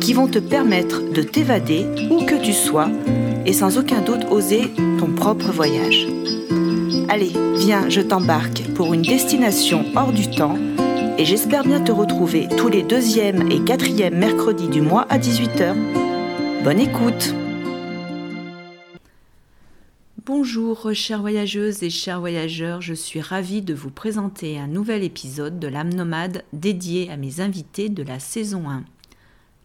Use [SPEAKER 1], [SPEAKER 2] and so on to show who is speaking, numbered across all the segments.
[SPEAKER 1] qui vont te permettre de t'évader où que tu sois et sans aucun doute oser ton propre voyage. Allez, viens, je t'embarque pour une destination hors du temps et j'espère bien te retrouver tous les deuxièmes et quatrièmes mercredis du mois à 18h. Bonne écoute Bonjour chères voyageuses et chers voyageurs, je suis ravie de vous présenter un nouvel épisode de l'âme nomade dédié à mes invités de la saison 1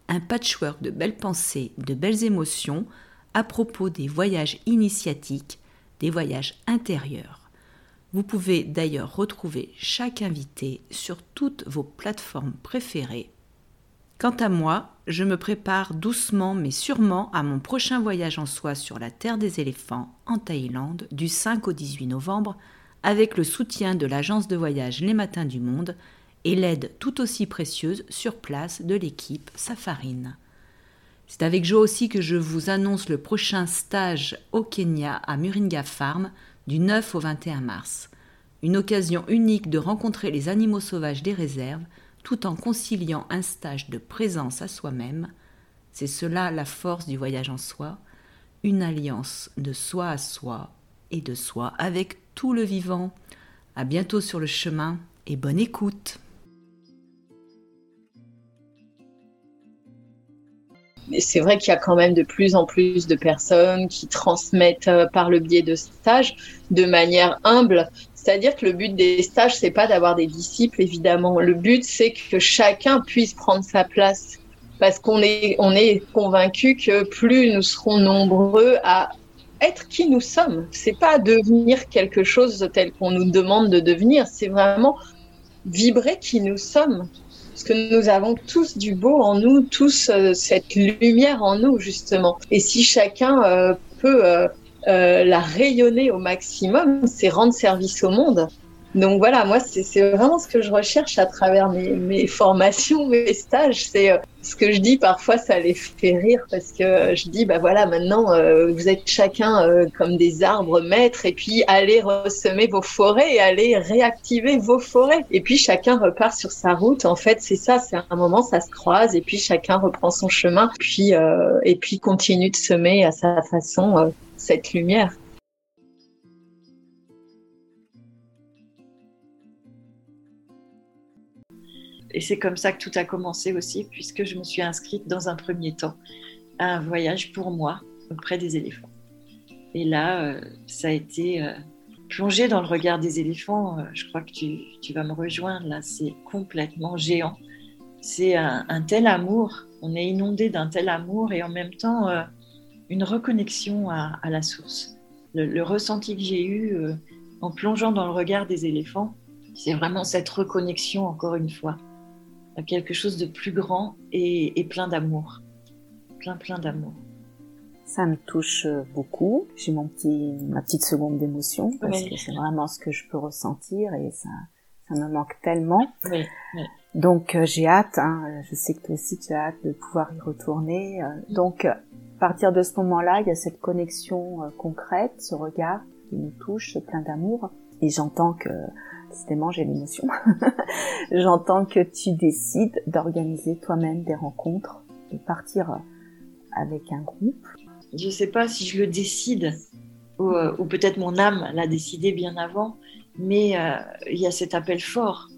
[SPEAKER 1] un patchwork de belles pensées, de belles émotions à propos des voyages initiatiques, des voyages intérieurs. Vous pouvez d'ailleurs retrouver chaque invité sur toutes vos plateformes préférées. Quant à moi, je me prépare doucement mais sûrement à mon prochain voyage en soi sur la Terre des éléphants en Thaïlande du 5 au 18 novembre avec le soutien de l'agence de voyage Les Matins du Monde et l'aide tout aussi précieuse sur place de l'équipe Safarine. C'est avec joie aussi que je vous annonce le prochain stage au Kenya à Muringa Farm du 9 au 21 mars. Une occasion unique de rencontrer les animaux sauvages des réserves tout en conciliant un stage de présence à soi-même. C'est cela la force du voyage en soi, une alliance de soi à soi et de soi avec tout le vivant. À bientôt sur le chemin et bonne écoute.
[SPEAKER 2] C'est vrai qu'il y a quand même de plus en plus de personnes qui transmettent euh, par le biais de stages de manière humble. C'est-à-dire que le but des stages, c'est pas d'avoir des disciples, évidemment. Le but, c'est que chacun puisse prendre sa place. Parce qu'on est, on est convaincu que plus nous serons nombreux à être qui nous sommes, c'est pas devenir quelque chose tel qu'on nous demande de devenir, c'est vraiment vibrer qui nous sommes parce que nous avons tous du beau en nous, tous euh, cette lumière en nous justement. Et si chacun euh, peut euh, la rayonner au maximum, c'est rendre service au monde. Donc voilà, moi, c'est vraiment ce que je recherche à travers mes, mes formations, mes stages. C'est euh, ce que je dis parfois, ça les fait rire parce que je dis, bah voilà, maintenant, euh, vous êtes chacun euh, comme des arbres maîtres et puis allez ressemer vos forêts et allez réactiver vos forêts. Et puis chacun repart sur sa route. En fait, c'est ça, c'est un moment, ça se croise et puis chacun reprend son chemin puis, et puis continue de semer à sa façon cette lumière.
[SPEAKER 3] Et c'est comme ça que tout a commencé aussi, puisque je me suis inscrite dans un premier temps à un voyage pour moi auprès des éléphants. Et là, euh, ça a été euh, plongé dans le regard des éléphants. Euh, je crois que tu, vas me rejoindre là. C'est complètement géant. C'est un, tel amour. On est inondé d'un tel amour et en même temps une reconnexion à, la source. le ressenti que j'ai eu en plongeant dans le regard des éléphants, c'est vraiment cette reconnexion encore une fois quelque chose de plus grand et, plein d'amour. Plein, plein d'amour.
[SPEAKER 1] Ça me touche beaucoup. J'ai mon petit, ma petite seconde d'émotion parce que c'est vraiment ce que je peux ressentir et ça, ça me manque tellement. Oui, Donc euh, j'ai hâte. Hein, je sais que toi aussi tu as hâte de pouvoir y retourner. Euh, donc à partir de ce moment-là, il y a cette connexion euh, concrète, ce regard qui nous touche, plein d'amour. Et j'entends que décidément j'ai l'émotion. J'entends que tu décides d'organiser toi-même des rencontres, de partir avec un groupe.
[SPEAKER 3] Je ne sais pas si je le décide, ou, euh, peut-être mon âme l'a décidé bien avant, mais euh, il y a cet appel fort.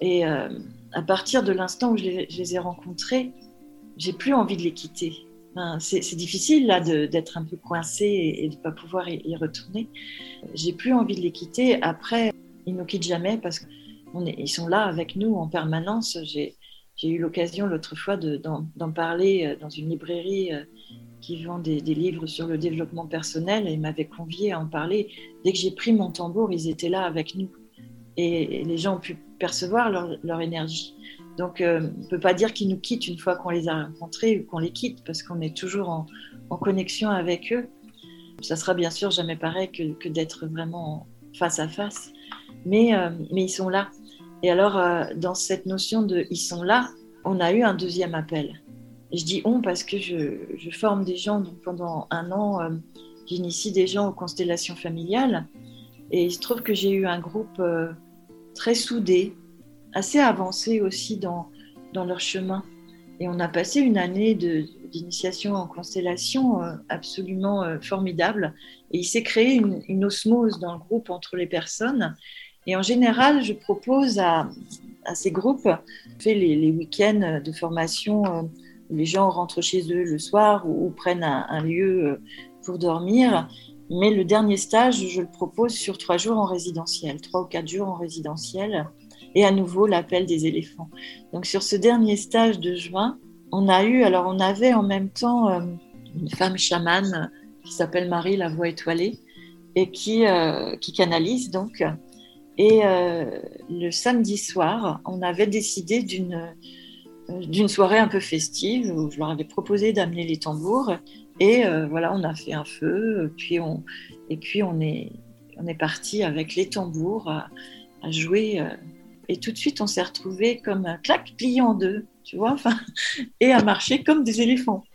[SPEAKER 3] Et euh, à partir de l'instant où je les, ai rencontrés, j'ai plus envie de les quitter. c'est difficile là d'être un peu coincé et, de ne pas pouvoir y, y retourner. J'ai plus envie de les quitter. Après, ils nous quittent jamais parce qu'ils sont là avec nous en permanence. J'ai eu l'occasion l'autre fois d'en parler euh, dans une librairie euh, qui vend des, livres sur le développement personnel et m'avait convié à en parler. Dès que j'ai pris mon tambour, ils étaient là avec nous. Et, les gens ont pu percevoir leur, énergie. Donc, on ne peut pas dire qu'ils nous quittent une fois qu'on les a rencontrés ou qu'on les quitte, parce qu'on est toujours en, connexion avec eux. Ça sera bien sûr jamais pareil que, d'être vraiment face à face, mais, mais ils sont là. Et alors, dans cette notion de ils sont là, on a eu un deuxième appel. je dis on parce que je, forme des gens. Donc pendant un an, euh, j'initie des gens aux constellations familiales. Et il se trouve que j'ai eu un groupe euh, très soudé, assez avancé aussi dans, dans leur chemin. Et on a passé une année d'initiation en constellation euh, absolument formidable. Et il s'est créé une, osmose dans le groupe entre les personnes. Et en général, je propose à, ces groupes. On fait les, week-ends de formation euh, les gens rentrent chez eux le soir ou, prennent un, lieu euh, pour dormir. Mais le dernier stage, je le propose sur trois jours en résidentiel, trois ou quatre jours en résidentiel. Et à nouveau, l'appel des éléphants. Donc sur ce dernier stage de juin, on a eu, alors on avait en même temps euh, une femme chamane qui s'appelle Marie la voix étoilée et qui, qui canalise donc et euh, le samedi soir, on avait décidé d'une euh, d'une soirée un peu festive où je leur avais proposé d'amener les tambours. Et euh, voilà on a fait un feu puis on et puis on est on est parti avec les tambours à, jouer et tout de suite on s'est retrouvé comme un clac plié en deux tu vois enfin et à marcher comme des éléphants.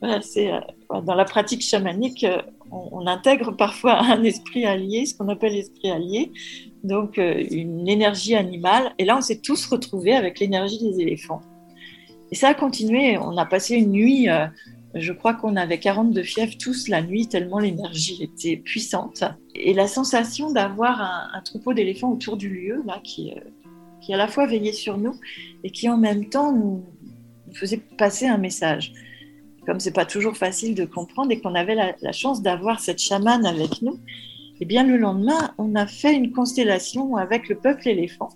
[SPEAKER 3] Voilà, c'est dans la pratique chamanique on, intègre parfois un esprit allié, ce qu'on appelle l'esprit allié, donc euh, une énergie animale. Et là, on s'est tous retrouvés avec l'énergie des éléphants. Et ça a continué. On a passé une nuit, euh, je crois qu'on avait 42 fièvres tous la nuit, tellement l'énergie était puissante. Et la sensation d'avoir un, troupeau d'éléphants autour du lieu, là, qui, euh, qui à la fois veillait sur nous et qui en même temps nous faisait passer un message comme c'est pas toujours facile de comprendre et qu'on avait la, chance d'avoir cette chamane avec nous, eh bien le lendemain, on a fait une constellation avec le peuple éléphant.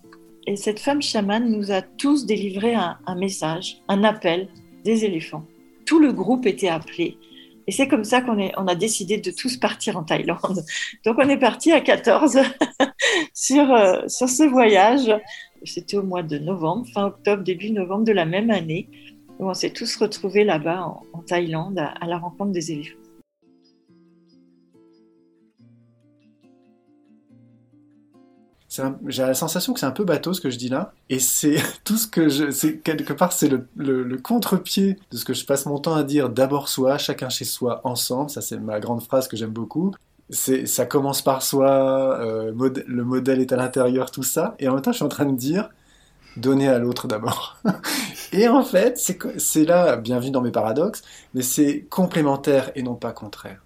[SPEAKER 3] Et cette femme chamane nous a tous délivré un, message, un appel des éléphants. Tout le groupe était appelé. Et c'est comme ça qu'on on a décidé de tous partir en Thaïlande. Donc on est parti à 14 sur, euh, sur ce voyage. C'était au mois de novembre, fin octobre, début novembre de la même année où on s'est tous retrouvés là-bas en, Thaïlande à, la rencontre des éléphants.
[SPEAKER 4] J'ai la sensation que c'est un peu bateau ce que je dis là, et c'est tout ce que je, c'est quelque part c'est le, contre-pied de ce que je passe mon temps à dire. D'abord soi, chacun chez soi, ensemble. Ça c'est ma grande phrase que j'aime beaucoup. Ça commence par soi, euh, le modèle est à l'intérieur, tout ça. Et en même temps, je suis en train de dire, donner à l'autre d'abord. et en fait, c'est là, bien vu dans mes paradoxes, mais c'est complémentaire et non pas contraire.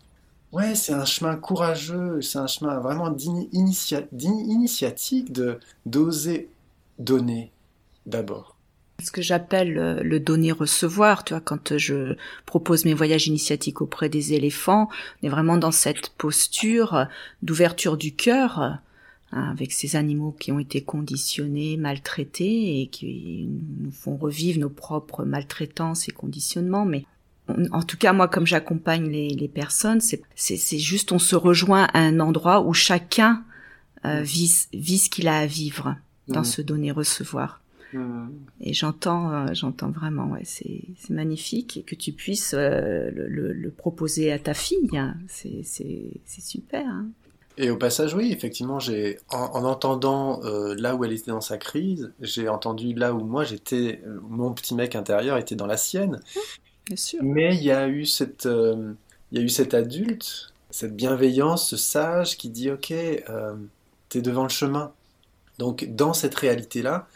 [SPEAKER 4] Ouais, c'est un chemin courageux, c'est un chemin vraiment d'initiatique de d'oser donner d'abord.
[SPEAKER 1] Ce que j'appelle le donner-recevoir, tu vois, quand je propose mes voyages initiatiques auprès des éléphants, on est vraiment dans cette posture d'ouverture du cœur, avec ces animaux qui ont été conditionnés, maltraités et qui nous font revivre nos propres maltraitances et conditionnements. Mais en tout cas, moi, comme j'accompagne les, personnes, c'est juste on se rejoint à un endroit où chacun euh, vit, ce qu'il a à vivre dans mmh. ce donner-recevoir. Mmh. Et j'entends, euh, j'entends vraiment, ouais, c'est magnifique que tu puisses euh, le, proposer à ta fille. Hein. C'est super. Hein.
[SPEAKER 4] Et au passage, oui, effectivement, j'ai en, entendant euh, là où elle était dans sa crise, j'ai entendu là où moi j'étais, euh, mon petit mec intérieur était dans la sienne.
[SPEAKER 1] Mmh, bien sûr.
[SPEAKER 4] Mais il y a eu cette, euh, il y a eu cet adulte, cette bienveillance, ce sage qui dit, ok, t'es devant le chemin. Donc dans cette réalité-là,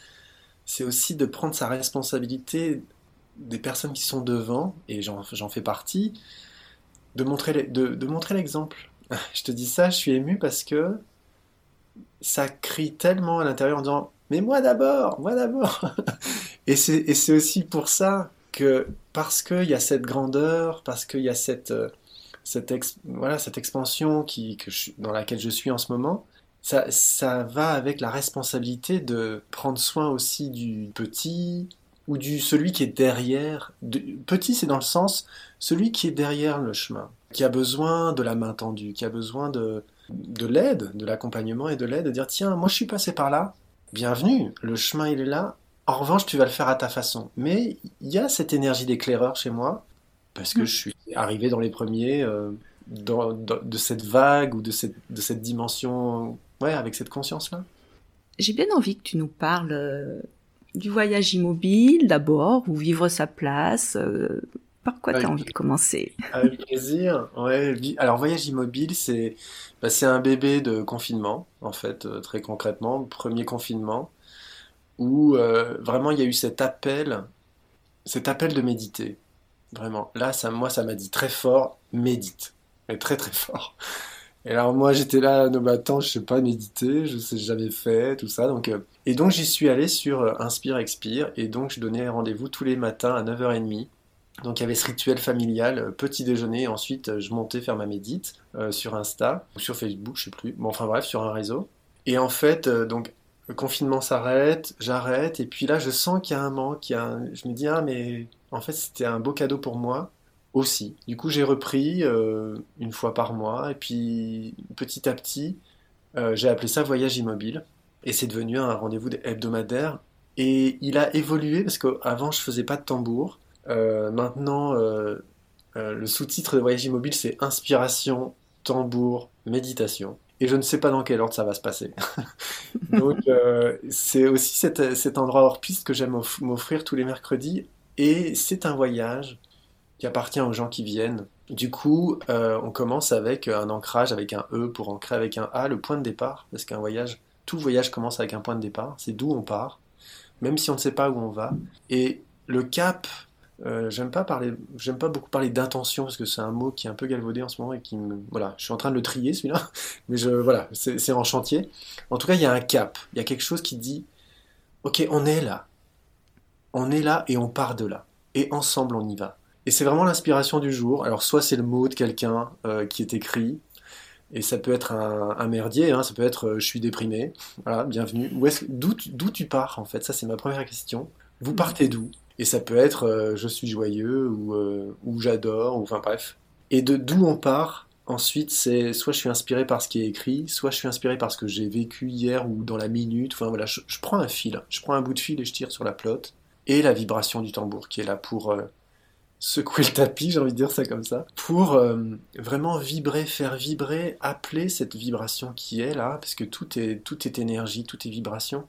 [SPEAKER 4] c'est aussi de prendre sa responsabilité des personnes qui sont devant, et j'en fais partie, de montrer, de, de montrer l'exemple je te dis ça, je suis ému parce que ça crie tellement à l'intérieur en disant Mais moi d'abord, moi d'abord Et c'est aussi pour ça que, parce qu'il y a cette grandeur, parce qu'il y a cette, euh, cette, voilà, cette expansion qui, que dans laquelle je suis en ce moment, ça, ça va avec la responsabilité de prendre soin aussi du petit ou du celui qui est derrière. petit, c'est dans le sens celui qui est derrière le chemin qui a besoin de la main tendue, qui a besoin de, de l'aide, de l'accompagnement et de l'aide, de dire tiens, moi je suis passé par là, bienvenue, le chemin il est là, En revanche, tu vas le faire à ta façon. Mais il y a cette énergie d'éclaireur chez moi, parce que
[SPEAKER 1] Mm.
[SPEAKER 4] je suis arrivé dans les premiers euh, dans- dans- de cette vague ou de cette, de cette dimension, ouais, avec cette conscience-là.
[SPEAKER 1] J'ai bien envie que tu nous parles euh, du voyage immobile d'abord, ou vivre sa place. euh, par quoi tu as envie de commencer?
[SPEAKER 4] Avec plaisir. Ouais. Alors, voyage immobile, c'est bah, un bébé de confinement, en fait, euh, très concrètement, premier confinement, où euh, vraiment il y a eu cet appel, cet appel de méditer. Vraiment. Là, ça, moi, ça m'a dit très fort, médite. Mais très, très fort. Et alors, moi, j'étais là, non, mais attends, je sais pas méditer, je sais jamais fait, tout ça. Donc, euh, et donc, j'y suis allé sur Inspire, Expire, et donc, je donnais rendez-vous tous les matins à 9h30. Donc, il y avait ce rituel familial, euh, petit déjeuner, ensuite, euh, je montais faire ma médite euh, sur Insta, ou sur Facebook, je sais plus. Bon, enfin, bref, sur un réseau. Et en fait, donc, le confinement s'arrête, j'arrête, et puis là, je sens qu'il y a un manque, il y a un- je me dis, ah, mais en fait, c'était un beau cadeau pour moi aussi. Du coup, j'ai repris une fois par mois, et puis petit à petit, j'ai appelé ça voyage immobile, et c'est devenu un rendez-vous hebdomadaire. Et il a évolué parce qu'avant, je faisais pas de tambour. Euh, maintenant, euh, euh, le sous-titre de voyage immobile, c'est inspiration, tambour, méditation. Et je ne sais pas dans quel ordre ça va se passer. Donc, c'est aussi cet, endroit hors piste que j'aime off- m'offrir tous les mercredis. Et c'est un voyage qui appartient aux gens qui viennent. Du coup, on commence avec un ancrage avec un E pour ancrer avec un A, le point de départ, parce qu'un voyage, tout voyage commence avec un point de départ, c'est d'où on part, même si on ne sait pas où on va. Et le cap, euh, j'aime pas parler, j'aime pas beaucoup parler d'intention parce que c'est un mot qui est un peu galvaudé en ce moment et qui me, voilà, je suis en train de le trier celui-là, mais je, voilà, c'est en chantier. En tout cas, il y a un cap, il y a quelque chose qui dit, ok, on est là, on est là et on part de là, et ensemble on y va. Et c'est vraiment l'inspiration du jour. Alors soit c'est le mot de quelqu'un euh, qui est écrit, et ça peut être un, merdier, hein, ça peut être euh, je suis déprimé, voilà, bienvenue. Où est-ce- d'où tu pars en fait? Ça c'est ma première question. Vous partez d'où? Et ça peut être euh, je suis joyeux ou, euh, ou j'adore, ou enfin bref. Et de d'où on part Ensuite, c'est soit je suis inspiré par ce qui est écrit, soit je suis inspiré par ce que j'ai vécu hier ou dans la minute. Enfin voilà, je, prends un fil, je prends un bout de fil et je tire sur la plotte. Et la vibration du tambour qui est là pour euh, secouer le tapis, j'ai envie de dire ça comme ça, pour vraiment vibrer, faire vibrer, appeler cette vibration qui est là, parce que tout est, tout est énergie, tout est vibration.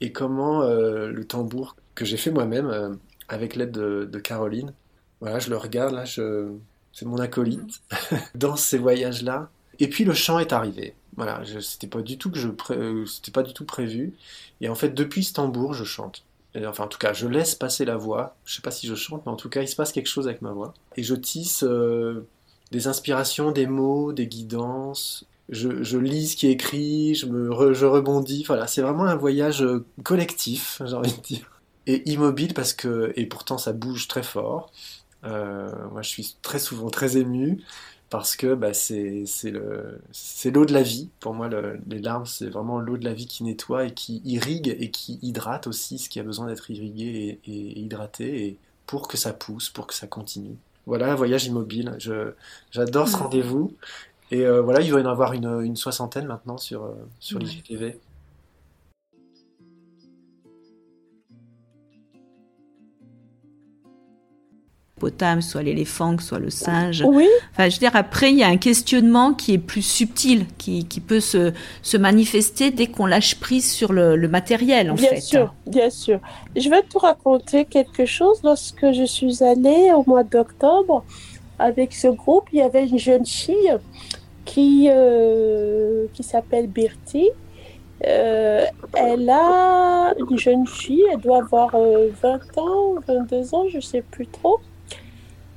[SPEAKER 4] Et comment le tambour que j'ai fait moi-même euh, avec l'aide de, Caroline, voilà, je le regarde là, c'est mon acolyte dans ces voyages-là. Et puis le chant est arrivé. Voilà, je- c'était pas du tout que je euh, c'était pas du tout prévu. Et en fait, depuis ce tambour, je chante. Enfin, en tout cas, je laisse passer la voix. Je sais pas si je chante, mais en tout cas, il se passe quelque chose avec ma voix. Et je tisse euh, des inspirations, des mots, des guidances. Je, lis ce qui est écrit, je, me je rebondis. Voilà, c'est vraiment un voyage collectif, j'ai envie de dire. Et immobile parce que, et pourtant ça bouge très fort. Euh, moi, je suis très souvent très ému parce que bah, c'est c'est le c'est l'eau de la vie. Pour moi, le- les larmes, c'est vraiment l'eau de la vie qui nettoie et qui irrigue et qui hydrate aussi ce qui a besoin d'être irrigué et, et hydraté et pour que ça pousse, pour que ça continue. Voilà, un voyage immobile. Je j'adore ce
[SPEAKER 1] Mm.
[SPEAKER 4] rendez-vous. Et euh, voilà, il va y en avoir une, une soixantaine maintenant sur, euh, sur
[SPEAKER 1] Ouais.
[SPEAKER 4] l'IGTV.
[SPEAKER 1] Soit l'éléphant, soit le singe.
[SPEAKER 5] Oui,
[SPEAKER 1] Enfin, je veux dire, après, il y a un questionnement qui est plus subtil, qui, qui peut se, se manifester dès qu'on lâche prise sur le, le matériel, en
[SPEAKER 5] bien
[SPEAKER 1] fait.
[SPEAKER 5] sûr, bien sûr. Je vais te raconter quelque chose. Lorsque je suis allée au mois d'octobre avec ce groupe, il y avait une jeune fille qui, euh, qui s'appelle Bertie. Euh, elle a une jeune fille, elle doit avoir euh, 20 ans, 22 ans, je ne sais plus trop.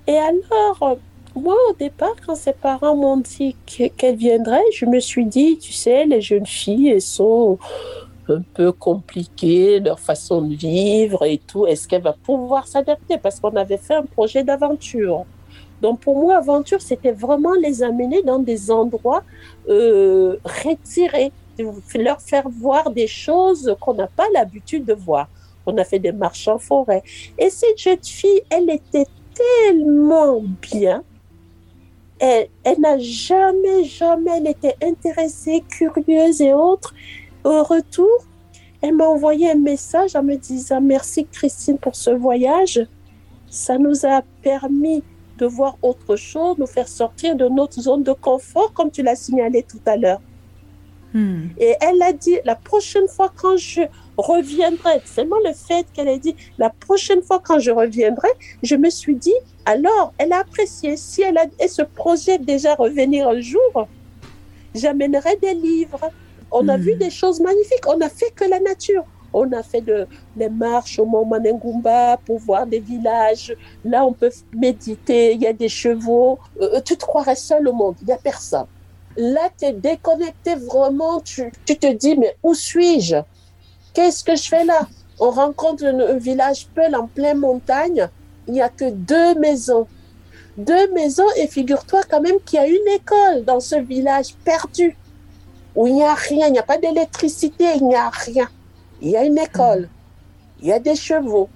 [SPEAKER 5] Et alors, moi au départ, quand ses parents m'ont dit que- qu'elle viendrait, je me suis dit, tu sais, les jeunes filles, elles sont un peu compliquées, leur façon de vivre et tout. Est-ce qu'elle va pouvoir s'adapter? Parce qu'on avait fait un projet d'aventure. Donc pour moi, aventure, c'était vraiment les amener dans des endroits euh, retirés, leur faire voir des choses qu'on n'a pas l'habitude de voir. On a fait des marches en forêt. Et cette jeune fille, elle était tellement bien. Elle, elle n'a jamais, jamais, elle était intéressée, curieuse et autres. Au retour, Elle m'a envoyé un message en me disant merci Christine pour ce voyage. Ça nous a permis de voir autre chose, nous faire sortir de notre zone de confort, comme tu l'as signalé tout à l'heure. Hmm. Et elle a dit, la prochaine fois quand je reviendrai, seulement le fait qu'elle ait dit, la prochaine fois quand je reviendrai, je me suis dit, alors, elle a apprécié. Si elle, a, elle se projette déjà revenir un jour, j'amènerai des livres. On a hmm. vu des choses magnifiques. On n'a fait que la nature. On a fait de, des marches au Mont Manengumba pour voir des villages. Là, on peut méditer. Il y a des chevaux. Euh, tu te croirais seul au monde. Il n'y a personne. Là, tu es déconnecté vraiment. Tu, tu te dis, mais où suis-je? Qu'est-ce que je fais là? On rencontre un, village Peul en pleine montagne. Il n'y a que deux maisons. Deux maisons et figure-toi quand même qu'il y a une école dans ce village perdu où il n'y a rien, il n'y a pas d'électricité, il n'y a rien. Il y a une école, il y a des chevaux.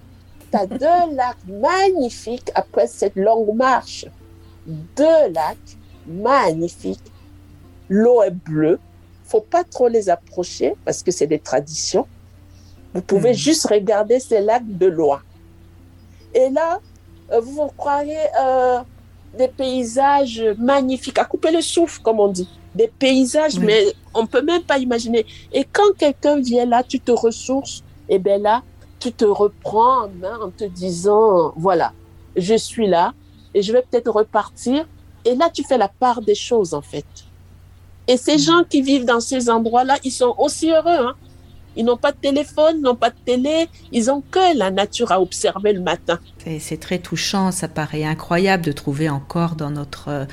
[SPEAKER 5] Tu as deux lacs magnifiques après cette longue marche. Deux lacs magnifiques. L'eau est bleue. faut pas trop les approcher parce que c'est des traditions. Vous pouvez hmm. juste regarder ces lacs de loin. Et là, euh, vous croyez euh, des paysages magnifiques, à couper le souffle, comme on dit. Des paysages, mais on ne peut même pas imaginer. Et quand quelqu'un vient là, tu te ressources, et bien là, tu te reprends en main en te disant, voilà, je suis là et je vais peut-être repartir. Et là, tu fais la part des choses, en fait. Et ces hmm. gens qui vivent dans ces endroits-là, ils sont aussi heureux. Hein. Ils n'ont pas de téléphone, n'ont pas de télé, ils ont que la nature à observer le matin.
[SPEAKER 1] C'est très touchant, ça paraît incroyable de trouver encore dans notre euh,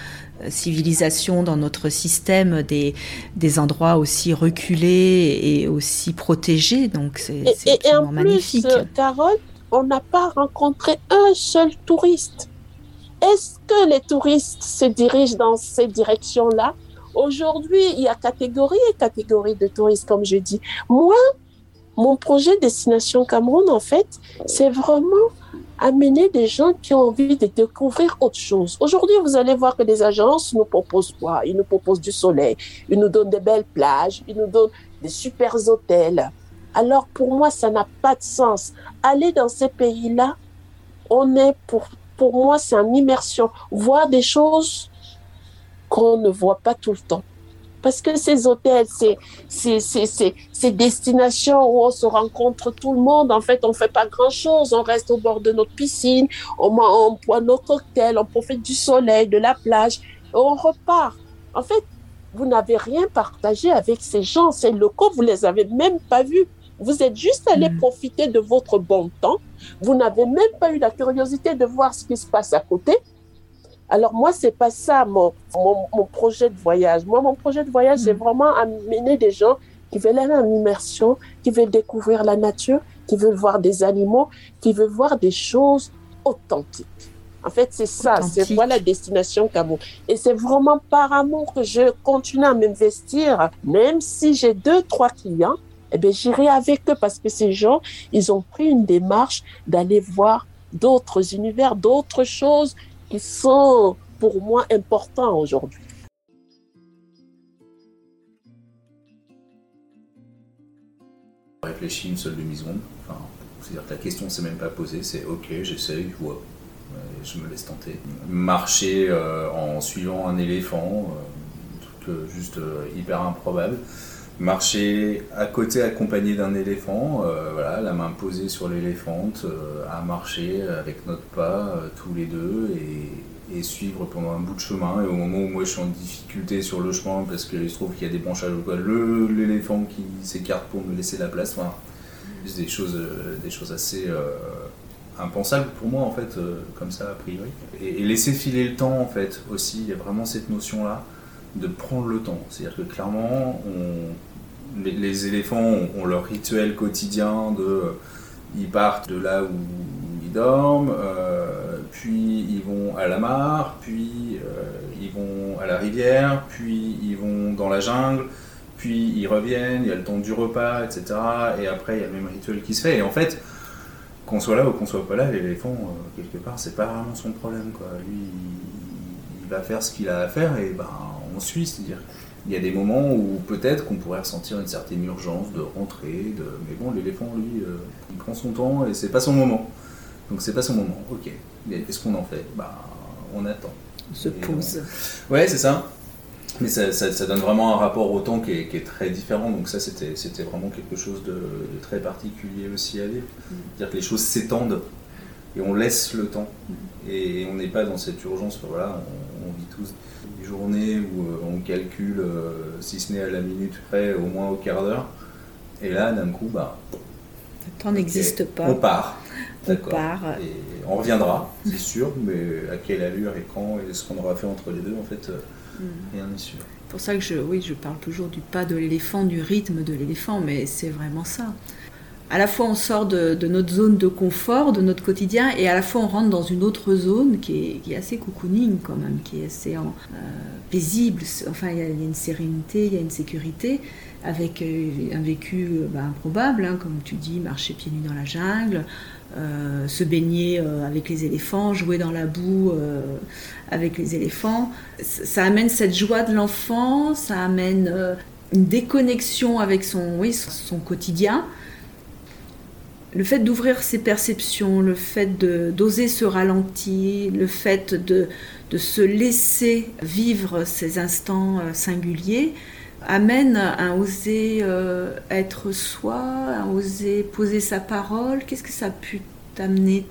[SPEAKER 1] civilisation, dans notre système, des, des endroits aussi reculés et aussi protégés. Donc c'est
[SPEAKER 5] et, et en plus, euh, Carole, on n'a pas rencontré un seul touriste. Est-ce que les touristes se dirigent dans ces directions-là? Aujourd'hui, il y a catégorie et catégorie de touristes, comme je dis. Moi, mon projet Destination Cameroun, en fait, c'est vraiment amener des gens qui ont envie de découvrir autre chose. Aujourd'hui, vous allez voir que des agences nous proposent quoi? Ils nous proposent du soleil, ils nous donnent des belles plages, ils nous donnent des super hôtels. Alors pour moi, ça n'a pas de sens. Aller dans ces pays-là, on est pour pour moi, c'est une immersion, voir des choses qu'on ne voit pas tout le temps. Parce que ces hôtels, ces destinations où on se rencontre tout le monde. En fait, on ne fait pas grand-chose. On reste au bord de notre piscine, on, on boit nos cocktails, on profite du soleil, de la plage, et on repart. En fait, vous n'avez rien partagé avec ces gens, ces locaux, vous les avez même pas vus. Vous êtes juste allé mm. profiter de votre bon temps. Vous n'avez même pas eu la curiosité de voir ce qui se passe à côté. Alors moi, c'est pas ça mon, mon, projet de voyage. Moi, mon projet de voyage, c'est mm. vraiment amener des gens qui veulent aller en immersion, qui veulent découvrir la nature, qui veulent voir des animaux, qui veulent voir des choses authentiques. En fait, c'est ça, c'est voilà la destination Cameroun. Et c'est vraiment par amour que je continue à m'investir, même si j'ai deux, trois clients, eh bien, j'irai avec eux parce que ces gens, ils ont pris une démarche d'aller voir d'autres univers, d'autres choses qui sont pour moi importants aujourd'hui.
[SPEAKER 6] Réfléchis une seule demi-seconde. Enfin, C'est-à-dire la question ne s'est même pas posée, c'est ok, j'essaye, je vois, je me laisse tenter. Marcher euh, en suivant un éléphant, euh, euh, juste hyper improbable marcher à côté accompagné d'un éléphant, euh, voilà, la main posée sur l'éléphant, euh, à marcher avec notre pas euh, tous les deux et, suivre pendant un bout de chemin. Et au moment où moi je suis en difficulté sur le chemin parce qu'il se trouve qu'il y a des branchages ou quoi, l'éléphant qui s'écarte pour me laisser la place. Enfin, c'est des choses, des choses assez impensables pour moi en fait, comme ça a priori. Et, et laisser filer le temps en fait aussi, il y a vraiment cette notion là de prendre le temps. C'est-à-dire que clairement, les, éléphants ont, leur rituel quotidien de. Euh, ils partent de là où ils dorment, euh, puis ils vont à la mare, puis euh, ils vont à la rivière, puis ils vont dans la jungle, puis ils reviennent, il y a le temps du repas, etc. Et après, il y a le même rituel qui se fait. Et en fait, qu'on soit là ou qu'on soit pas là, l'éléphant, quelque part, c'est pas vraiment son problème. Quoi. Lui, il, va faire ce qu'il a à faire et ben, on suit. C'est-à-dire, Il y a des moments où peut-être qu'on pourrait ressentir une certaine urgence de rentrer, de... mais bon, l'éléphant, lui, euh, il prend son temps et c'est pas son moment. Donc c'est pas son moment, ok. Mais qu'est-ce qu'on en fait? Bah, on attend.
[SPEAKER 1] On se pose.
[SPEAKER 6] Ouais, c'est ça. Mais ça, ça- ça donne vraiment un rapport au temps qui est, qui est très différent. Donc ça, c'était c'était vraiment quelque chose de, de très particulier aussi à vivre. C'est-à-dire que les choses s'étendent et on laisse le temps. Et on n'est pas dans cette urgence. Voilà, on, on vit tous des journées où euh, on calcule, euh, si ce n'est à la minute près, au moins au quart d'heure. Et là, d'un coup, bah,
[SPEAKER 1] Le temps n'existe pas.
[SPEAKER 6] On part.
[SPEAKER 1] On part.
[SPEAKER 6] Et on reviendra, c'est sûr, mais à quelle allure et quand et ce qu'on aura fait entre les deux, en fait, euh, rien n'est sûr.
[SPEAKER 1] C'est pour ça que je, oui, je parle toujours du pas de l'éléphant, du rythme de l'éléphant, mais c'est vraiment ça. À la fois on sort de, notre zone de confort, de notre quotidien, et à la fois on rentre dans une autre zone qui est, assez cocooning quand même, qui est assez euh, paisible. Enfin, il y, a, une sérénité, il y a une sécurité, avec euh, un vécu euh, bah, improbable, hein, comme tu dis, marcher pieds nus dans la jungle, se baigner avec les éléphants, jouer dans la boue avec les éléphants. Ça ça amène cette joie de l'enfant, ça amène une déconnexion avec son, oui, son quotidien. Le fait d'ouvrir ses perceptions, le fait d'oser se ralentir, le fait de, de se laisser vivre ces instants euh, singuliers, amène à oser euh, être soi, à oser poser sa parole. Qu'est-ce que ça a pu t'amener?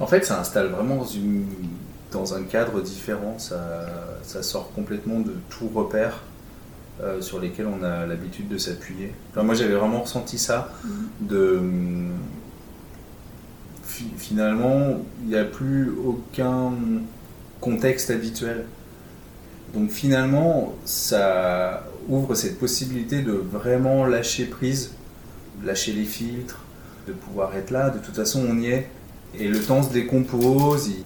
[SPEAKER 6] En fait, ça installe vraiment dans un cadre différent, ça, ça sort complètement de tout repère euh, sur lesquels on a l'habitude de s'appuyer. Enfin, moi, j'avais vraiment ressenti ça, de... hum, fi- Finalement, il n'y a plus aucun contexte habituel. Donc finalement, ça ouvre cette possibilité de vraiment lâcher prise, lâcher les filtres, de pouvoir être là. De toute façon, on y est. Et le temps se décompose, il,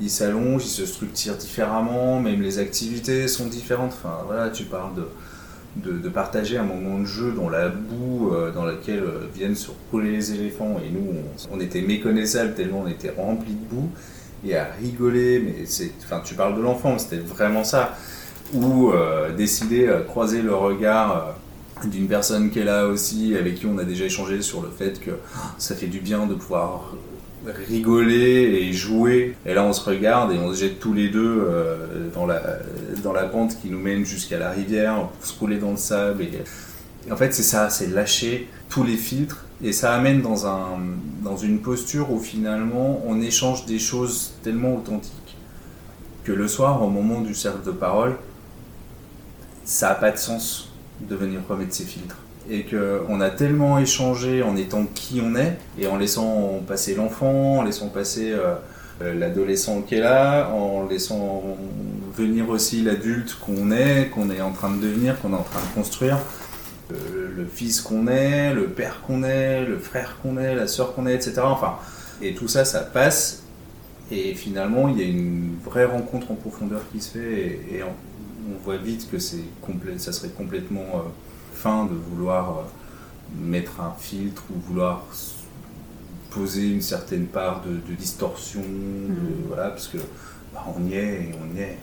[SPEAKER 6] il s'allonge, il se structure différemment, même les activités sont différentes. Enfin voilà, tu parles de, de, partager un moment de jeu dans la boue euh, dans laquelle euh, viennent se rouler les éléphants et nous on, était méconnaissables tellement on était remplis de boue et à rigoler, mais enfin tu parles de l'enfant, c'était vraiment ça. Ou euh, décider, euh, croiser le regard d'une personne qui est là aussi, avec qui on a déjà échangé sur le fait que ah, ça fait du bien de pouvoir rigoler et jouer. Et là, on se regarde et on se jette tous les deux euh, dans, la, dans la pente qui nous mène jusqu'à la rivière pour se rouler dans le sable. Et, en fait, c'est ça, c'est lâcher tous les filtres. Et ça amène dans, un, dans une posture où finalement on échange des choses tellement authentiques que le soir, au moment du cercle de parole, ça n'a pas de sens de venir remettre ses filtres et qu'on a tellement échangé en étant qui on est et en laissant passer l'enfant, en laissant passer euh, euh, l'adolescent qui est là, en laissant venir aussi l'adulte qu'on est, qu'on est en train de devenir, qu'on est en train de construire, euh, le fils qu'on est, le père qu'on est, le frère qu'on est, la sœur qu'on est, etc. Enfin, et tout ça, ça passe et finalement il y a une vraie rencontre en profondeur qui se fait et, on, voit vite que c'est ça serait complètement fin de vouloir euh, mettre un filtre ou vouloir poser une certaine part de, de distorsion, de- voilà, parce que bah, on y est et on y est.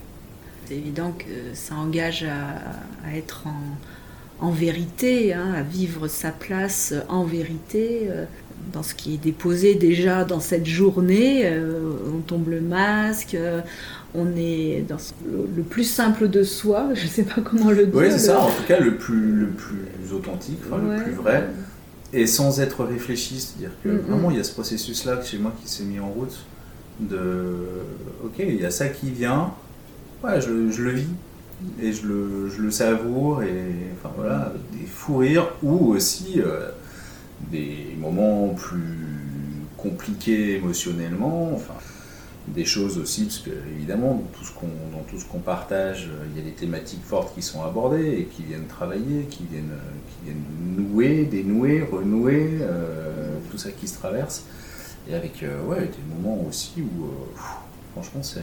[SPEAKER 1] C'est évident que ça engage à, à être en, en vérité, hein, à vivre sa place en vérité, euh, dans ce qui est déposé déjà dans cette journée. euh, on tombe le masque, euh, on est dans le, plus simple de soi, je ne sais pas comment le dire.
[SPEAKER 6] Oui, c'est ça, en tout cas le plus, le plus authentique, enfin,
[SPEAKER 1] Ouais.
[SPEAKER 6] le plus vrai, et sans être réfléchi, c'est-à-dire que
[SPEAKER 1] Mm, mm.
[SPEAKER 6] vraiment il y a ce processus-là chez moi qui s'est mis en route, de ok, il y a ça qui vient, ouais, je, le- je le vis, et je le, je le savoure, et enfin voilà, des fous rires, ou aussi euh, des moments plus compliqués émotionnellement, enfin des choses aussi, parce que évidemment, dans tout ce qu'on, dans tout ce qu'on partage, euh, il y a des thématiques fortes qui sont abordées et qui viennent travailler, qui viennent, euh, qui viennent nouer, dénouer, renouer, euh, tout ça qui se traverse. Et avec euh, ouais, des moments aussi où, euh, franchement, c'est,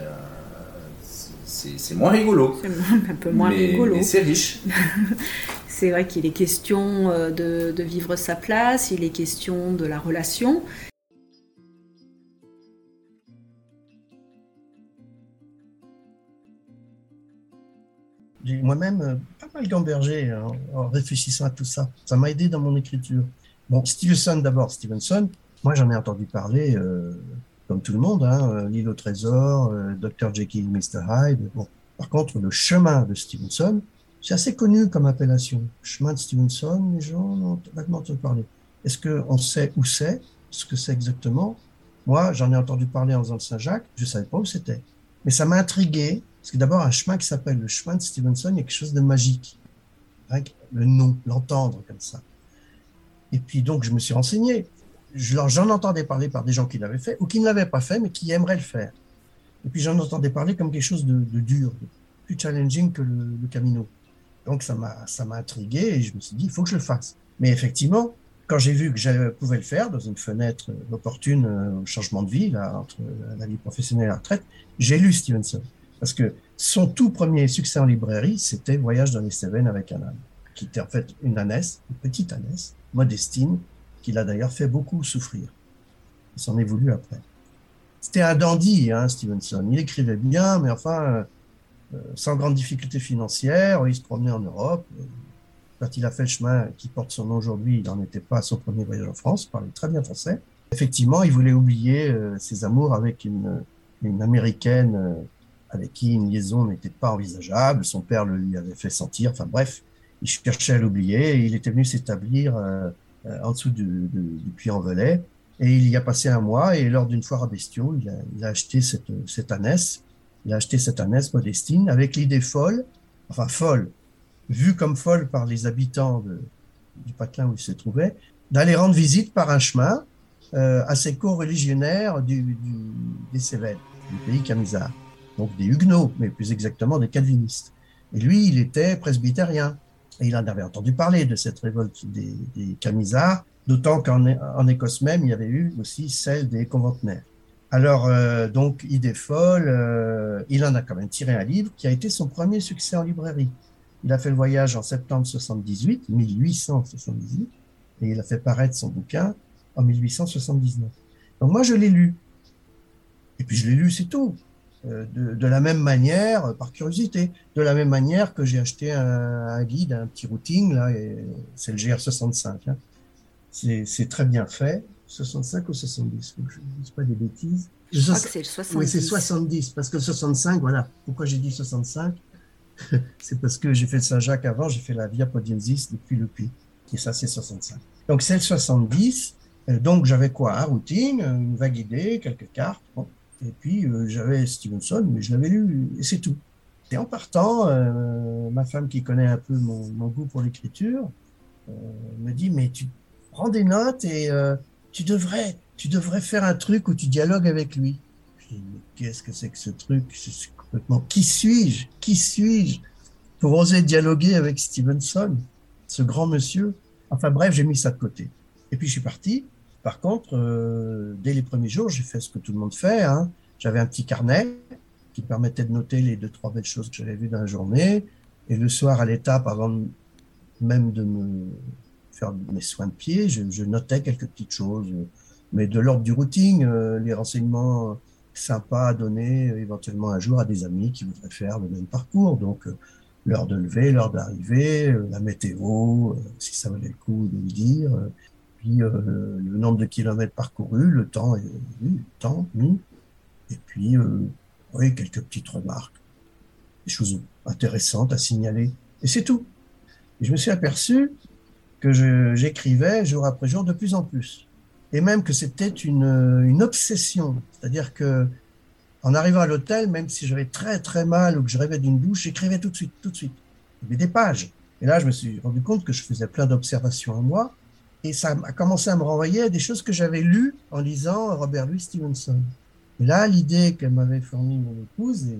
[SPEAKER 6] c'est, c'est moins rigolo.
[SPEAKER 1] C'est un peu moins
[SPEAKER 6] mais,
[SPEAKER 1] rigolo.
[SPEAKER 6] mais c'est riche.
[SPEAKER 1] C'est vrai qu'il est question de, de vivre sa place, il est question de la relation.
[SPEAKER 7] Moi-même euh, pas mal gambergé hein, en réfléchissant à tout ça. Ça m'a aidé dans mon écriture. Bon, Stevenson d'abord. Stevenson, moi j'en ai entendu parler, euh, comme tout le monde, hein, L'île au trésor, Dr. Jekyll, Mr. Hyde. Bon. Par contre, le chemin de Stevenson, c'est assez connu comme appellation. Chemin de Stevenson, les gens ont vaguement entendu parler. Est-ce qu'on sait où c'est, ce que c'est exactement? Moi, j'en ai entendu parler en faisant le Saint-Jacques, je ne savais pas où c'était. Mais ça m'a intrigué, parce que d'abord, un chemin qui s'appelle le chemin de Stevenson, il y a quelque chose de magique. Le nom, l'entendre comme ça. Et puis donc, je me suis renseigné. J'en entendais parler par des gens qui l'avaient fait ou qui ne l'avaient pas fait, mais qui aimeraient le faire. Et puis j'en entendais parler comme quelque chose de, dur, plus challenging que le, Camino. Donc ça m'a ça m'a intrigué et je me suis dit il faut que je le fasse. Mais effectivement, quand j'ai vu que je pouvais le faire dans une fenêtre opportune au changement de vie là, entre la vie professionnelle et la retraite, j'ai lu Stevenson parce que son tout premier succès en librairie, c'était Voyage dans les Cévennes avec un âne, qui était en fait une ânesse, une petite ânesse, modestine, qui l'a d'ailleurs fait beaucoup souffrir. Il s'en est voulu après. C'était un dandy, hein, Stevenson. Il écrivait bien, mais enfin, euh, sans grande difficulté financière. Il se promenait en Europe. Quand il a fait le chemin qui porte son nom aujourd'hui, il n'en était pas à son premier voyage en France, il parlait très bien français. Effectivement, il voulait oublier euh, ses amours avec une, une américaine euh, avec qui une liaison n'était pas envisageable. Son père le lui avait fait sentir. Enfin bref, il cherchait à l'oublier. Il était venu s'établir en dessous du, du, Puy-en-Velay. Et il y a passé un mois. Et lors d'une foire à bestiaux, il a, il a acheté cette, cette il a acheté cette ânesse Modestine avec l'idée folle, enfin folle, vue comme folle par les habitants du patelin où il se trouvait, d'aller rendre visite par un chemin euh, à ces co-religionnaires du, des Cévennes, du pays camisard, donc des Huguenots, mais plus exactement des calvinistes. Et lui, il était presbytérien. Et il en avait entendu parler de cette révolte des, camisards, d'autant qu'en en Écosse même, il y avait eu aussi celle des conventenaires. Alors, euh, donc, idée folle, euh, il en a quand même tiré un livre qui a été son premier succès en librairie. Il a fait le voyage en septembre 78, 1878, et il a fait paraître son bouquin en 1879. Donc moi, je l'ai lu. Et puis je l'ai lu, c'est tout. Euh, de, la même manière, par curiosité, de la même manière que j'ai acheté un, guide, un petit routing, là, c'est le GR65. Hein. C'est très bien fait. 65 ou 70, je ne dis pas des bêtises.
[SPEAKER 1] Je, crois que c'est 70.
[SPEAKER 7] Oui, c'est 70, parce que 65, voilà. Pourquoi j'ai dit 65 C'est parce que j'ai fait le Saint-Jacques avant, j'ai fait la Via Podiensis depuis le Puy. Et ça, c'est 65. Donc, c'est le 70. Euh, donc, j'avais quoi Un routing, une vague idée, quelques cartes. Et puis, euh, j'avais Stevenson, mais je l'avais lu, et c'est tout. Et en partant, euh, ma femme qui connaît un peu mon, goût pour l'écriture me dit, mais tu prends des notes et tu devrais, tu devrais faire un truc où tu dialogues avec lui. Je dis, mais qu'est-ce que c'est que ce truc? Complètement, qui suis-je? Qui suis-je? Pour oser dialoguer avec Stevenson, ce grand monsieur Enfin bref, j'ai mis ça de côté. Et puis je suis parti. Par contre, euh, dès les premiers jours, j'ai fait ce que tout le monde fait. Hein. J'avais un petit carnet qui permettait de noter les deux, trois belles choses que j'avais vues dans la journée. Et le soir, à l'étape, avant même de me faire mes soins de pied, je, notais quelques petites choses, mais de l'ordre du routing, euh, les renseignements sympas à donner euh, éventuellement un jour à des amis qui voudraient faire le même parcours. Donc, euh, l'heure de lever, l'heure d'arriver, la météo, si ça valait le coup de le dire, puis le nombre de kilomètres parcourus, le temps, oui, le temps, et puis oui, quelques petites remarques, des choses intéressantes à signaler, et c'est tout. Et je me suis aperçu que j'écrivais jour après jour de plus en plus. Et même que c'était une, une obsession. C'est-à-dire que en arrivant à l'hôtel, même si j'avais très très mal ou que je rêvais d'une douche, j'écrivais tout de suite, tout de suite. Il des pages. Et là, je me suis rendu compte que je faisais plein d'observations à moi. Et ça a commencé à me renvoyer à des choses que j'avais lues en lisant Robert Louis Stevenson. Et là, l'idée qu'elle m'avait fournie mon épouse, et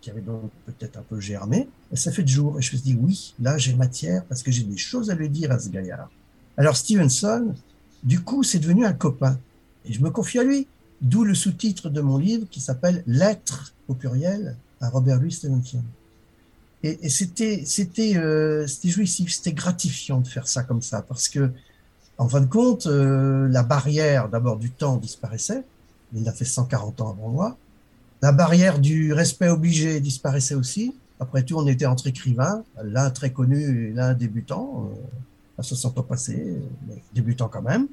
[SPEAKER 7] qui avait donc peut-être un peu germé, ça fait de jour. Et je me suis dit, oui, là, j'ai matière parce que j'ai des choses à lui dire à ce gaillard. Alors, Stevenson, du coup, c'est devenu un copain. Et je me confie à lui. D'où le sous-titre de mon livre qui s'appelle Lettres au pluriel à Robert Louis Stevenson. Et, c'était, c'était, euh, c'était jouissif, c'était gratifiant de faire ça comme ça parce que, en fin de compte, euh, la barrière d'abord du temps disparaissait. Il a fait 140 ans avant moi. La barrière du respect obligé disparaissait aussi, Après tout, on était entre écrivains, l'un très connu et l'un débutant, euh, à 60 ans passés, débutant quand même.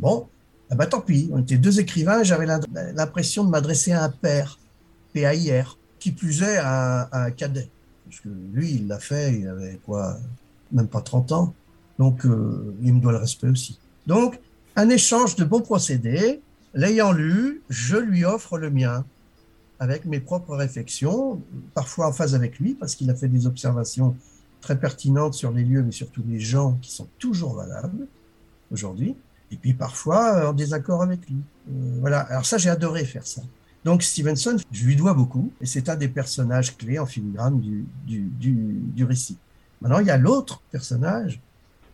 [SPEAKER 7] Bon, eh ben, tant pis, on était deux écrivains, j'avais l'impression de m'adresser à un père, P-A-I-R, qui plus est à, un cadet. Parce que lui, il l'a fait, il avait quoi, même pas 30 ans. Donc, euh, il me doit le respect aussi. Donc, un échange de bons procédés. L'ayant lu, je lui offre le mien avec mes propres réflexions, parfois en phase avec lui, parce qu'il a fait des observations très pertinentes sur les lieux, mais surtout les gens qui sont toujours valables aujourd'hui, et puis parfois en désaccord avec lui. Euh, voilà, alors ça, j'ai adoré faire ça. Donc Stevenson, je lui dois beaucoup, et c'est un des personnages clés en filigrane du, du, du, récit. Maintenant, il y a l'autre personnage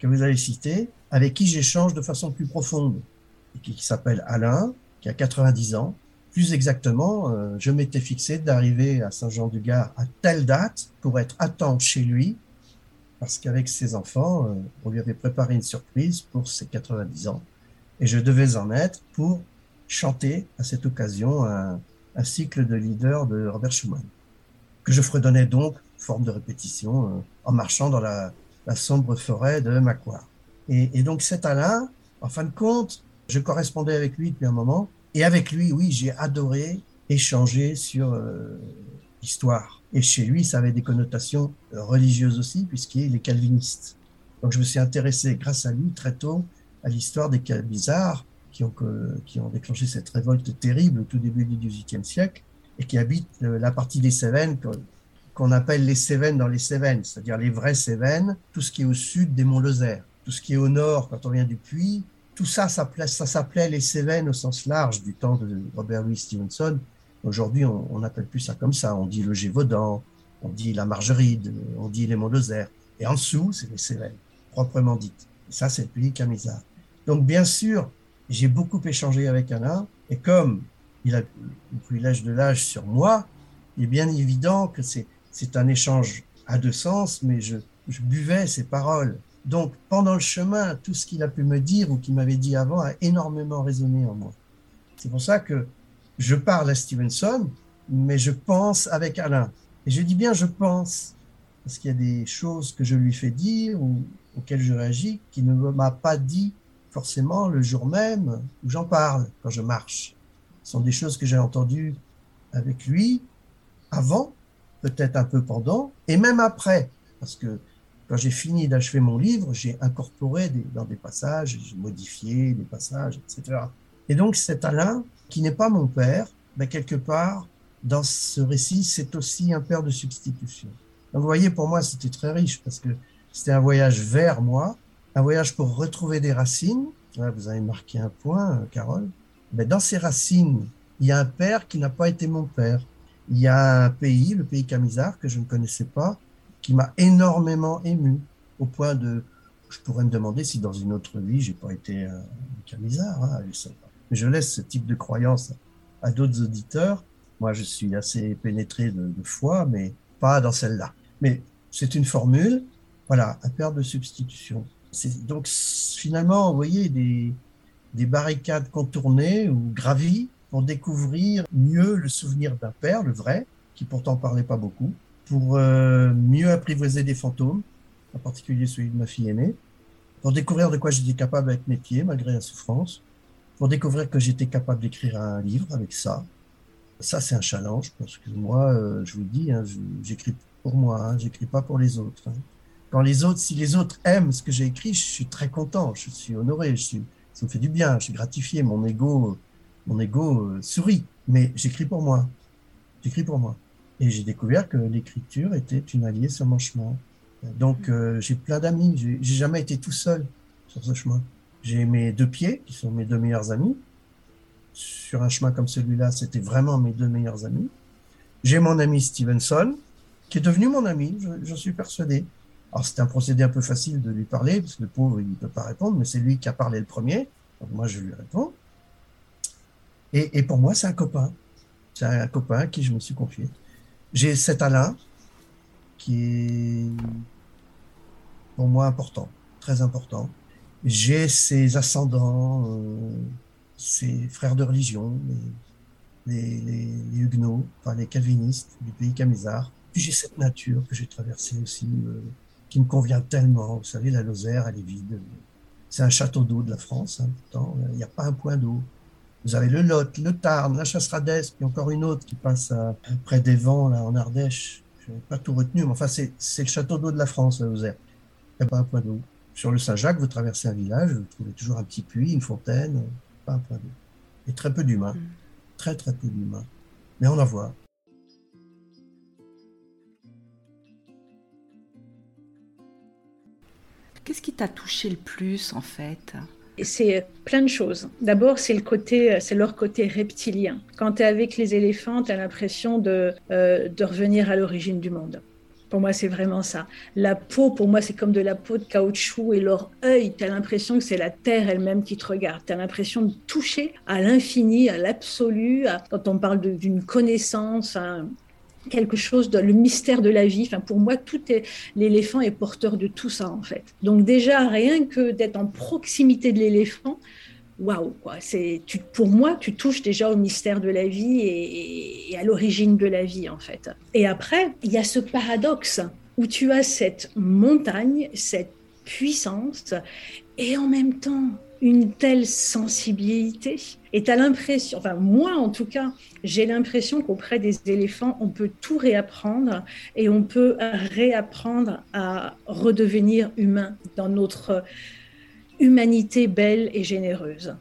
[SPEAKER 7] que vous avez cité, avec qui j'échange de façon plus profonde, et qui, qui s'appelle Alain, qui a 90 ans, plus exactement, euh, je m'étais fixé d'arriver à Saint-Jean-du-Gard à telle date pour être à temps chez lui, parce qu'avec ses enfants, euh, on lui avait préparé une surprise pour ses 90 ans, et je devais en être pour chanter à cette occasion un, cycle de leader de Robert Schumann, que je fredonnais donc, forme de répétition, euh, en marchant dans la, sombre forêt de Macquarie. Et, donc cet Alain, en fin de compte, je correspondais avec lui depuis un moment, et avec lui, oui, j'ai adoré échanger sur euh, l'histoire. Et chez lui, ça avait des connotations religieuses aussi, puisqu'il est calviniste. Donc je me suis intéressé, grâce à lui, très tôt, à l'histoire des bizarres qui ont, déclenché cette révolte terrible au tout début du XVIIIe siècle et qui habitent euh, la partie des Cévennes qu'on appelle les Cévennes dans les Cévennes, c'est-à-dire les vraies Cévennes, tout ce qui est au sud des monts Lozère, tout ce qui est au nord quand on vient du Puy, tout ça, ça, s'appelait les Cévennes au sens large du temps de Robert Louis Stevenson. Aujourd'hui, on n'appelle plus ça comme ça. On dit le Gévaudan, on dit la Margeride, on dit les monts Lozère. Et en dessous, c'est les Cévennes, proprement dites. Et ça, c'est le pays Camisard. Donc, bien sûr, j'ai beaucoup échangé avec Alain. Et comme il a le privilège de l'âge sur moi, il est bien évident que c'est un échange à deux sens, mais je, je buvais ses paroles. Donc, pendant le chemin, tout ce qu'il a pu me dire ou qu'il m'avait dit avant a énormément résonné en moi. C'est pour ça que je parle à Stevenson, mais je pense avec Alain. Et je dis bien je pense, parce qu'il y a des choses que je lui fais dire ou auxquelles je réagis qui ne m'a pas dit forcément le jour même où j'en parle quand je marche. Ce sont des choses que j'ai entendues avec lui avant, peut-être un peu pendant, et même après, parce que quand j'ai fini d'achever mon livre, j'ai incorporé dans des passages, j'ai modifié des passages, etc. Et donc cet Alain, qui n'est pas mon père, quelque part, dans ce récit, c'est aussi un père de substitution. Donc vous voyez, pour moi, c'était très riche parce que c'était un voyage vers moi, un voyage pour retrouver des racines. vous avez marqué un point, euh, Carole. Mais dans ces racines, il y a un père qui n'a pas été mon père. Il y a un pays, le pays Camisard, que je ne connaissais pas, qui m'a énormément ému, au point de, je pourrais me demander si dans une autre vie, j'ai pas été un camisard, hein, mais je laisse ce type de croyance à d'autres auditeurs. Moi, je suis assez pénétré de, foi, mais pas dans celle-là. Mais c'est une formule, voilà, un père de substitution. Donc, finalement, vous voyez, des, des barricades contournées ou gravies pour découvrir mieux le souvenir d'un père, le vrai, qui pourtant parlait pas beaucoup, pour euh, mieux apprivoiser des fantômes, en particulier celui de ma fille aînée, pour découvrir de quoi j'étais capable avec mes pieds, malgré la souffrance, pour découvrir que j'étais capable d'écrire un livre avec ça. Ça, c'est un challenge, parce que moi, euh, je vous dis, hein, j'écris pour moi, hein, j'écris pas pour les autres. Hein. Quand les autres, si les autres aiment ce que j'ai écrit, je suis très content, je suis honoré, je suis, ça me fait du bien, je suis gratifié, mon ego, mon ego euh, sourit. Mais j'écris pour moi, j'écris pour moi. Et j'ai découvert que l'écriture était une alliée sur mon chemin. Donc euh, j'ai plein d'amis, j'ai jamais été tout seul sur ce chemin. J'ai mes deux pieds, qui sont mes deux meilleurs amis. Sur un chemin comme celui-là, c'était vraiment mes deux meilleurs amis. J'ai mon ami Stevenson, qui est devenu mon ami, j'en suis persuadé. Alors c'est un procédé un peu facile de lui parler, parce que le pauvre, il ne peut pas répondre, mais c'est lui qui a parlé le premier. Donc moi, je lui réponds. Et, pour moi, c'est un copain. C'est un copain à qui je me suis confié. J'ai cet Alain qui est pour moi important, très important. J'ai ses ascendants, euh, ses frères de religion, les, les, les, Huguenots, enfin les calvinistes du pays Camisard, Puis j'ai cette nature que j'ai traversée aussi, euh, qui me convient tellement. Vous savez, la Lozère, elle est vide. C'est un château d'eau de la France. Hein, pourtant, il n'y a pas un point d'eau. Vous avez le Lot, le Tarn, la Chasseradès, puis encore une autre qui passe à, près des vents, là, en Ardèche. Je n'ai pas tout retenu, mais enfin, c'est le château d'eau de la France, la Lozère. Il n'y a pas un point d'eau. Sur le Saint-Jacques, vous traversez un village, vous trouvez toujours un petit puits, une fontaine, pas un point d'eau. Et très peu d'humains. Mm. Très, très peu d'humains. Mais on en voit.
[SPEAKER 1] Qu'est-ce qui t'a touché le plus en fait?
[SPEAKER 8] C'est plein de choses. D'abord, c'est le côté, c'est leur côté reptilien. Quand tu es avec les éléphants, tu as l'impression de, euh, de revenir à l'origine du monde. Pour moi, c'est vraiment ça. La peau, pour moi, c'est comme de la peau de caoutchouc et leur œil, tu as l'impression que c'est la terre elle-même qui te regarde. Tu as l'impression de toucher à l'infini, à l'absolu, quand on parle d'une connaissance, quelque chose de le mystère de la vie. Enfin, pour moi, tout est l'éléphant est porteur de tout ça en fait. Donc déjà rien que d'être en proximité de l'éléphant, waouh quoi. C'est pour moi, tu touches déjà au mystère de la vie et, et à l'origine de la vie en fait. Et après, il y a ce paradoxe où tu as cette montagne, cette puissance et en même temps une telle sensibilité. Et tu as l'impression, enfin moi en tout cas, j'ai l'impression qu'auprès des éléphants, on peut tout réapprendre et on peut réapprendre à redevenir humain dans notre humanité belle et généreuse.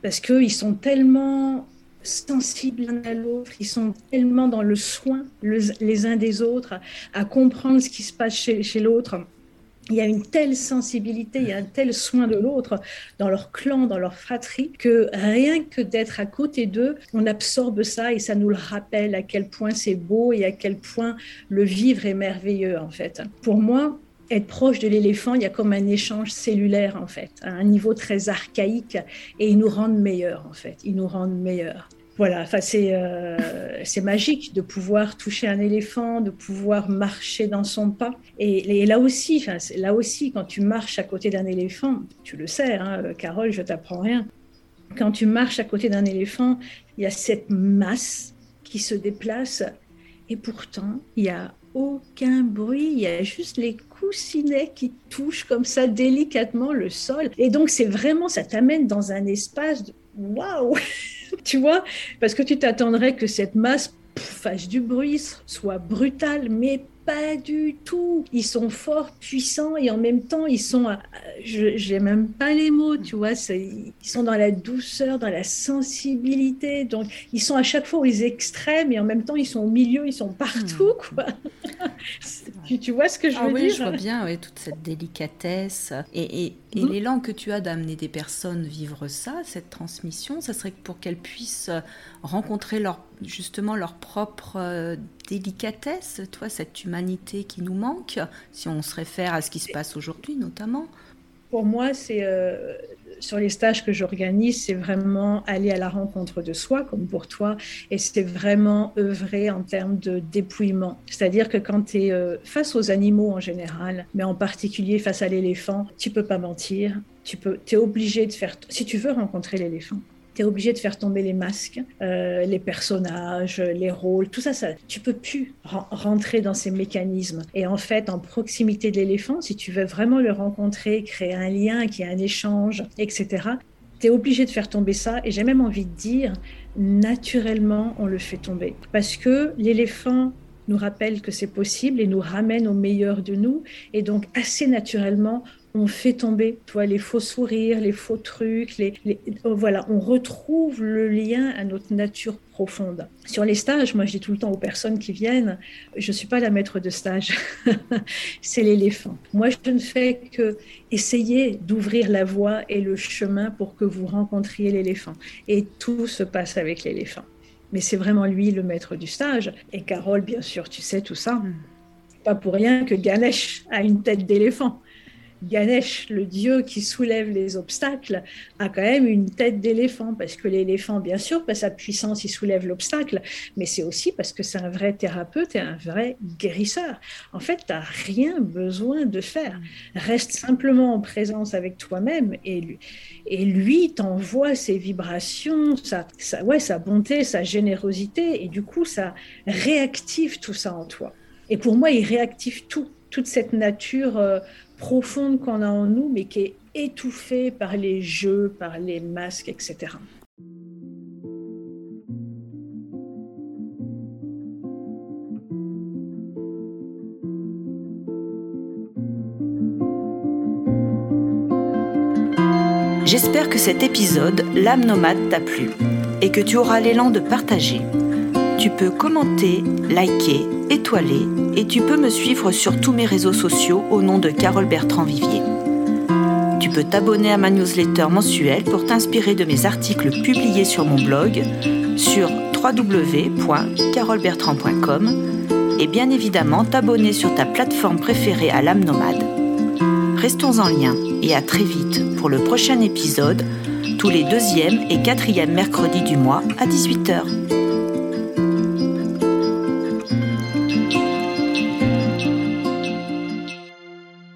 [SPEAKER 8] Parce qu'ils sont tellement sensibles l'un à l'autre, ils sont tellement dans le soin les uns des autres, à comprendre ce qui se passe chez, chez l'autre il y a une telle sensibilité, il y a un tel soin de l'autre dans leur clan, dans leur fratrie, que rien que d'être à côté d'eux, on absorbe ça et ça nous le rappelle à quel point c'est beau et à quel point le vivre est merveilleux en fait. Pour moi, être proche de l'éléphant, il y a comme un échange cellulaire en fait, à un niveau très archaïque et ils nous rendent meilleurs en fait, ils nous rendent meilleurs. Voilà, enfin euh, c'est magique de pouvoir toucher un éléphant, de pouvoir marcher dans son pas. Et, là aussi, enfin là aussi, quand tu marches à côté d'un éléphant, tu le sais, hein, Carole, je t'apprends rien. Quand tu marches à côté d'un éléphant, il y a cette masse qui se déplace, et pourtant il y a aucun bruit, il y a juste les coussinets qui touchent comme ça délicatement le sol. Et donc c'est vraiment, ça t'amène dans un espace waouh tu vois, parce que tu t'attendrais que cette masse fasse du bruit, soit brutale, mais pas du tout. Ils sont forts, puissants et en même temps, ils sont, euh, je n'ai même pas les mots, tu vois, ils sont dans la douceur, dans la sensibilité. Donc, ils sont à chaque fois aux extrêmes et en même temps, ils sont au milieu, ils sont partout, hmm. quoi. tu, vois ce que je
[SPEAKER 1] ah
[SPEAKER 8] veux
[SPEAKER 1] oui,
[SPEAKER 8] dire
[SPEAKER 1] Je vois bien, oui, toute cette délicatesse et, et, hmm. l'élan que tu as d'amener des personnes vivre ça, cette transmission, ça serait pour qu'elles puissent rencontrer leur, justement leur propre euh, délicatesse, toi, cette humanité qui nous manque, si on se réfère à ce qui se passe aujourd'hui notamment?
[SPEAKER 8] Pour moi, c'est euh, sur les stages que j'organise, c'est vraiment aller à la rencontre de soi, comme pour toi, et c'est vraiment œuvrer en termes de dépouillement. C'est-à-dire que quand tu es euh, face aux animaux en général, mais en particulier face à l'éléphant, tu peux pas mentir, tu peux, es obligé de faire, si tu veux rencontrer l'éléphant, tu es obligé de faire tomber les masques, euh, les personnages, les rôles, tout ça, ça tu peux plus rentrer dans ces mécanismes. Et en fait, en proximité de l'éléphant, si tu veux vraiment le rencontrer, créer un lien, qu'il y ait un échange, etc., tu es obligé de faire tomber ça. Et j'ai même envie de dire, naturellement, on le fait tomber. Parce que l'éléphant nous rappelle que c'est possible et nous ramène au meilleur de nous. Et donc, assez naturellement, on fait tomber toi, les faux sourires, les faux trucs, les, oh, voilà, on retrouve le lien à notre nature profonde. Sur les stages, moi je dis tout le temps aux personnes qui viennent, je ne suis pas la maître de stage, c'est l'éléphant. Moi je ne fais que essayer d'ouvrir la voie et le chemin pour que vous rencontriez l'éléphant. Et tout se passe avec l'éléphant. Mais c'est vraiment lui le maître du stage. Et Carole, bien sûr, tu sais tout ça. Hmm. Pas pour rien que Ganesh a une tête d'éléphant Ganesh, le dieu qui soulève les obstacles, a quand même une tête d'éléphant, parce que l'éléphant, bien sûr, par sa puissance, il soulève l'obstacle, mais c'est aussi parce que c'est un vrai thérapeute et un vrai guérisseur. En fait, tu n'as rien besoin de faire. Reste simplement en présence avec toi-même et lui, t'envoie ses vibrations, sa, sa bonté, sa générosité, et du coup, ça réactive tout ça en toi. Et pour moi, il réactive tout, toute cette nature euh, profonde qu'on a en nous, mais qui est étouffée par les jeux, par les masques, etc.
[SPEAKER 1] J'espère que cet épisode, L'âme nomade, t'a plu et que tu auras l'élan de partager. Tu peux commenter, liker, étoiler et tu peux me suivre sur tous mes réseaux sociaux au nom de Carole Bertrand Vivier. Tu peux t'abonner à ma newsletter mensuelle pour t'inspirer de mes articles publiés sur mon blog sur www.carolebertrand.com et bien évidemment t'abonner sur ta plateforme préférée à l'âme nomade. Restons en lien et à très vite pour le prochain épisode, tous les deuxième et quatrième mercredis du mois à 18h.